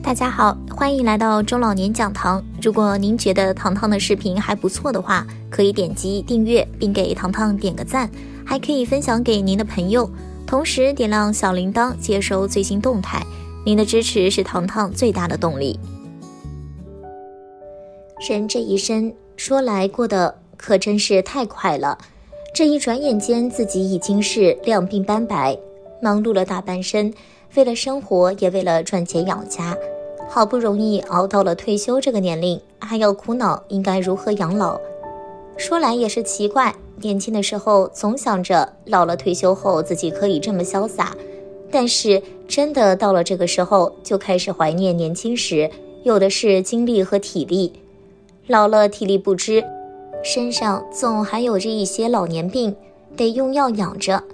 大家好，欢迎来到中老年讲堂。如果您觉得糖糖的视频还不错的话，可以点击订阅并给糖糖点个赞，还可以分享给您的朋友，同时点亮小铃铛接收最新动态。您的支持是糖糖最大的动力。人这一生说来过得可真是太快了，这一转眼间自己已经是两鬓斑白，忙碌了大半生，为了生活也为了赚钱养家。好不容易熬到了退休这个年龄，还要苦恼应该如何养老。说来也是奇怪，年轻的时候总想着老了退休后自己可以这么潇洒，但是真的到了这个时候，就开始怀念年轻时有的是精力和体力。老了体力不支，身上总还有着一些老年病，得用药养着。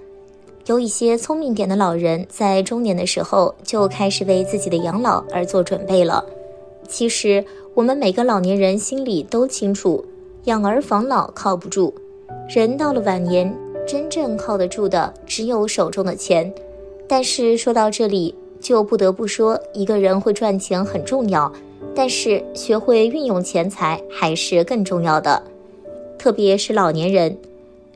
有一些聪明点的老人，在中年的时候就开始为自己的养老而做准备了。其实，我们每个老年人心里都清楚，养儿防老靠不住。人到了晚年，真正靠得住的只有手中的钱。但是说到这里，就不得不说，一个人会赚钱很重要，但是学会运用钱财还是更重要的。特别是老年人，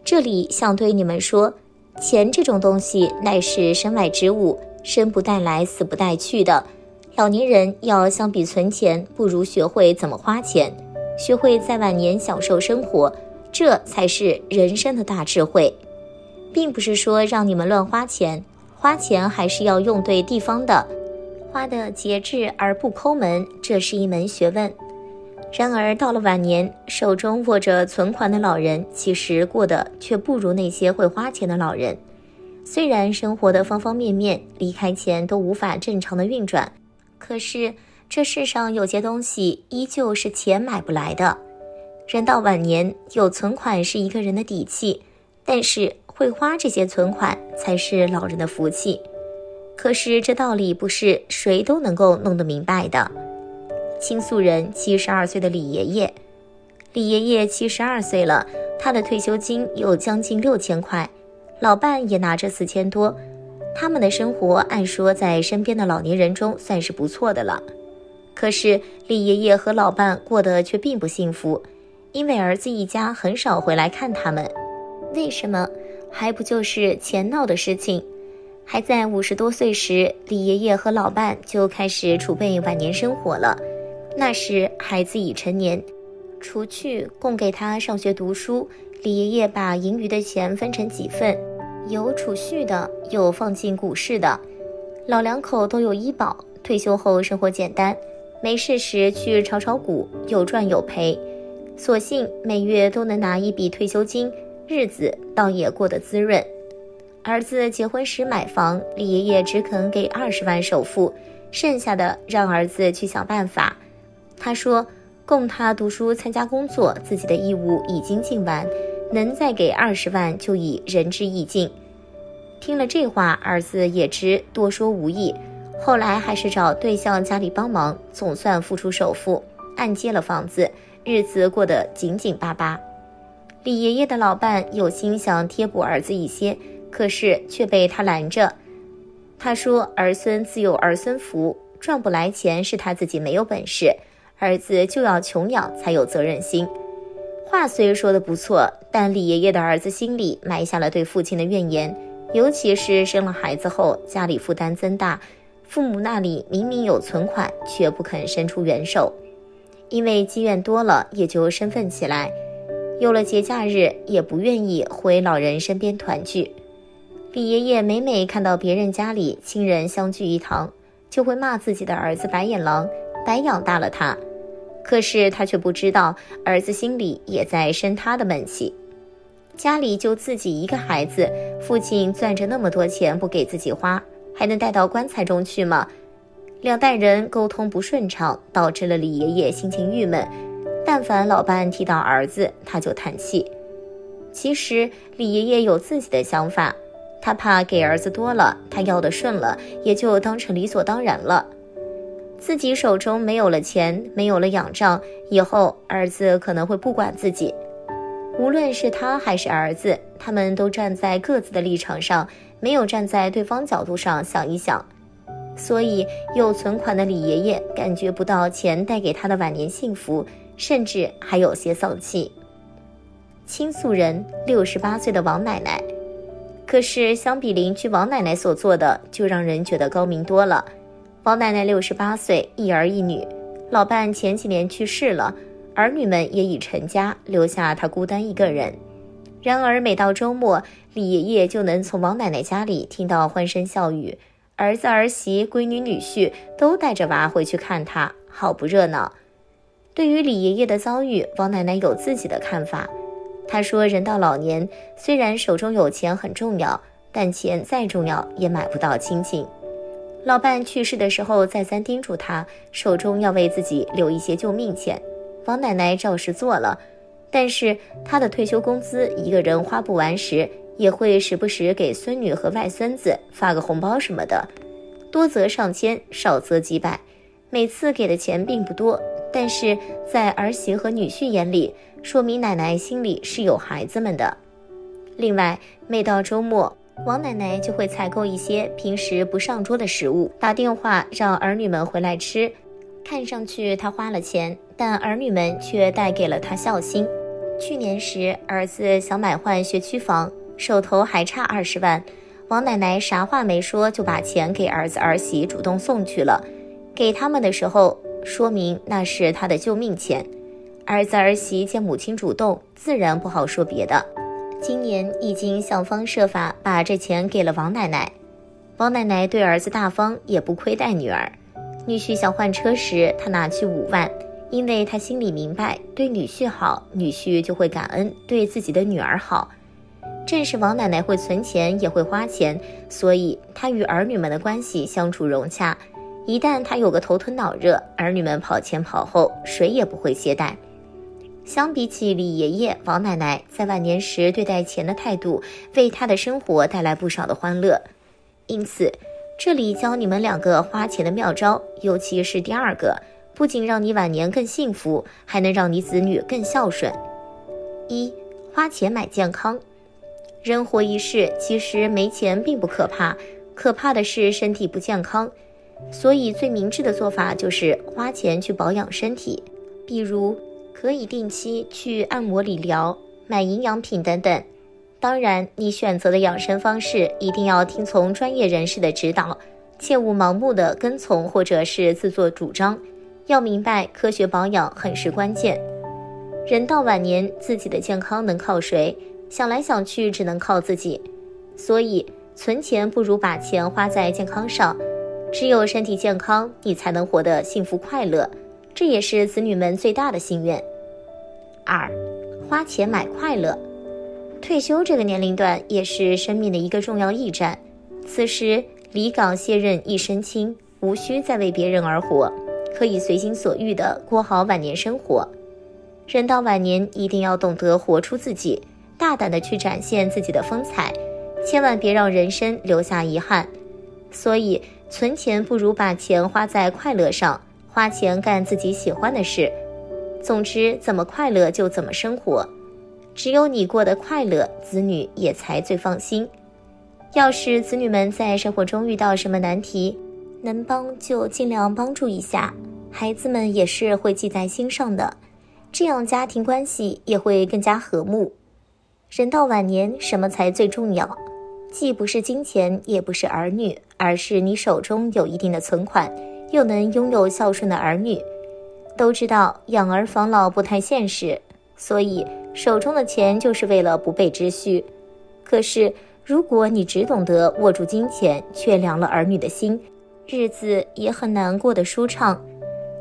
这里想对你们说。钱这种东西乃是身外之物，生不带来，死不带去的。老年人要相比存钱，不如学会怎么花钱，学会在晚年享受生活，这才是人生的大智慧。并不是说让你们乱花钱，花钱还是要用对地方的，花的节制而不抠门，这是一门学问。然而，到了晚年，手中握着存款的老人，其实过得却不如那些会花钱的老人。虽然生活的方方面面离开钱都无法正常的运转，可是这世上有些东西依旧是钱买不来的。人到晚年，有存款是一个人的底气，但是会花这些存款才是老人的福气。可是这道理不是谁都能够弄得明白的。倾诉人七十二岁的李爷爷，李爷爷七十二岁了，他的退休金有将近六千块，老伴也拿着四千多，他们的生活按说在身边的老年人中算是不错的了。可是李爷爷和老伴过得却并不幸福，因为儿子一家很少回来看他们。为什么？还不就是钱闹的事情？还在五十多岁时，李爷爷和老伴就开始储备晚年生活了。那时孩子已成年，除去供给他上学读书，李爷爷把盈余的钱分成几份，有储蓄的，有放进股市的。老两口都有医保，退休后生活简单，没事时去炒炒股，有赚有赔，所幸每月都能拿一笔退休金，日子倒也过得滋润。儿子结婚时买房，李爷爷只肯给二十万首付，剩下的让儿子去想办法。他说：“供他读书、参加工作，自己的义务已经尽完，能再给二十万就已仁至义尽。”听了这话，儿子也知多说无益，后来还是找对象家里帮忙，总算付出首付，按揭了房子，日子过得紧紧巴巴。李爷爷的老伴有心想贴补儿子一些，可是却被他拦着。他说：“儿孙自有儿孙福，赚不来钱是他自己没有本事。”儿子就要穷养才有责任心，话虽说的不错，但李爷爷的儿子心里埋下了对父亲的怨言，尤其是生了孩子后，家里负担增大，父母那里明明有存款，却不肯伸出援手，因为积怨多了，也就生分起来，有了节假日也不愿意回老人身边团聚。李爷爷每每看到别人家里亲人相聚一堂，就会骂自己的儿子白眼狼，白养大了他。可是他却不知道，儿子心里也在生他的闷气。家里就自己一个孩子，父亲攥着那么多钱不给自己花，还能带到棺材中去吗？两代人沟通不顺畅，导致了李爷爷心情郁闷。但凡老伴提到儿子，他就叹气。其实李爷爷有自己的想法，他怕给儿子多了，他要的顺了，也就当成理所当然了。自己手中没有了钱，没有了仰仗，以后儿子可能会不管自己。无论是他还是儿子，他们都站在各自的立场上，没有站在对方角度上想一想。所以有存款的李爷爷感觉不到钱带给他的晚年幸福，甚至还有些丧气。倾诉人六十八岁的王奶奶，可是相比邻居王奶奶所做的，就让人觉得高明多了。王奶奶六十八岁，一儿一女，老伴前几年去世了，儿女们也已成家，留下她孤单一个人。然而每到周末，李爷爷就能从王奶奶家里听到欢声笑语，儿子儿媳、闺女女婿都带着娃回去看他，好不热闹。对于李爷爷的遭遇，王奶奶有自己的看法。她说：“人到老年，虽然手中有钱很重要，但钱再重要也买不到亲情。”老伴去世的时候，再三叮嘱他手中要为自己留一些救命钱。王奶奶照实做了，但是她的退休工资一个人花不完时，也会时不时给孙女和外孙子发个红包什么的，多则上千，少则几百。每次给的钱并不多，但是在儿媳和女婿眼里。说明奶奶心里是有孩子们的。另外，每到周末，王奶奶就会采购一些平时不上桌的食物，打电话让儿女们回来吃。看上去她花了钱，但儿女们却带给了她孝心。去年时，儿子想买换学区房，手头还差二十万，王奶奶啥话没说就把钱给儿子儿媳主动送去了。给他们的时候，说明那是他的救命钱。儿子儿媳见母亲主动，自然不好说别的。今年已经想方设法把这钱给了王奶奶。王奶奶对儿子大方，也不亏待女儿。女婿想换车时，她拿去五万，因为她心里明白，对女婿好，女婿就会感恩对自己的女儿好。正是王奶奶会存钱，也会花钱，所以她与儿女们的关系相处融洽。一旦她有个头疼脑热，儿女们跑前跑后，谁也不会懈怠。相比起李爷爷、王奶奶在晚年时对待钱的态度，为他的生活带来不少的欢乐。因此，这里教你们两个花钱的妙招，尤其是第二个，不仅让你晚年更幸福，还能让你子女更孝顺。一、花钱买健康。人活一世，其实没钱并不可怕，可怕的是身体不健康。所以，最明智的做法就是花钱去保养身体，比如。可以定期去按摩、理疗、买营养品等等。当然，你选择的养生方式一定要听从专业人士的指导，切勿盲目的跟从或者是自作主张。要明白，科学保养很是关键。人到晚年，自己的健康能靠谁？想来想去，只能靠自己。所以，存钱不如把钱花在健康上。只有身体健康，你才能活得幸福快乐。这也是子女们最大的心愿。二，花钱买快乐。退休这个年龄段也是生命的一个重要驿站，此时离岗卸任一身轻，无需再为别人而活，可以随心所欲的过好晚年生活。人到晚年，一定要懂得活出自己，大胆的去展现自己的风采，千万别让人生留下遗憾。所以，存钱不如把钱花在快乐上，花钱干自己喜欢的事。总之，怎么快乐就怎么生活，只有你过得快乐，子女也才最放心。要是子女们在生活中遇到什么难题，能帮就尽量帮助一下，孩子们也是会记在心上的，这样家庭关系也会更加和睦。人到晚年，什么才最重要？既不是金钱，也不是儿女，而是你手中有一定的存款，又能拥有孝顺的儿女。都知道养儿防老不太现实，所以手中的钱就是为了不备之需。可是，如果你只懂得握住金钱，却凉了儿女的心，日子也很难过得舒畅。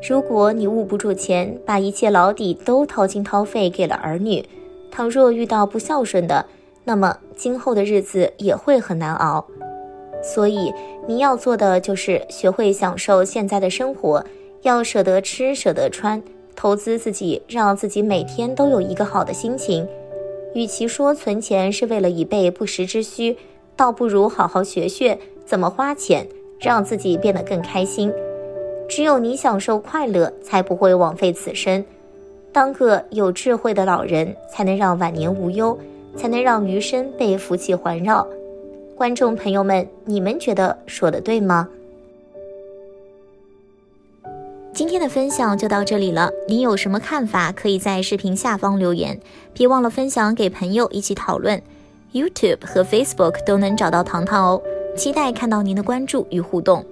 如果你握不住钱，把一切老底都掏心掏肺给了儿女，倘若遇到不孝顺的，那么今后的日子也会很难熬。所以，你要做的就是学会享受现在的生活。要舍得吃，舍得穿，投资自己，让自己每天都有一个好的心情。与其说存钱是为了以备不时之需，倒不如好好学学怎么花钱，让自己变得更开心。只有你享受快乐，才不会枉费此生。当个有智慧的老人，才能让晚年无忧，才能让余生被福气环绕。观众朋友们你们觉得说的对吗？今天的分享就到这里了你有什么看法可以在视频下方留言。别忘了分享给朋友一起讨论。Youtube 和 facebook 都能找到糖糖哦期待看到您的关注与互动。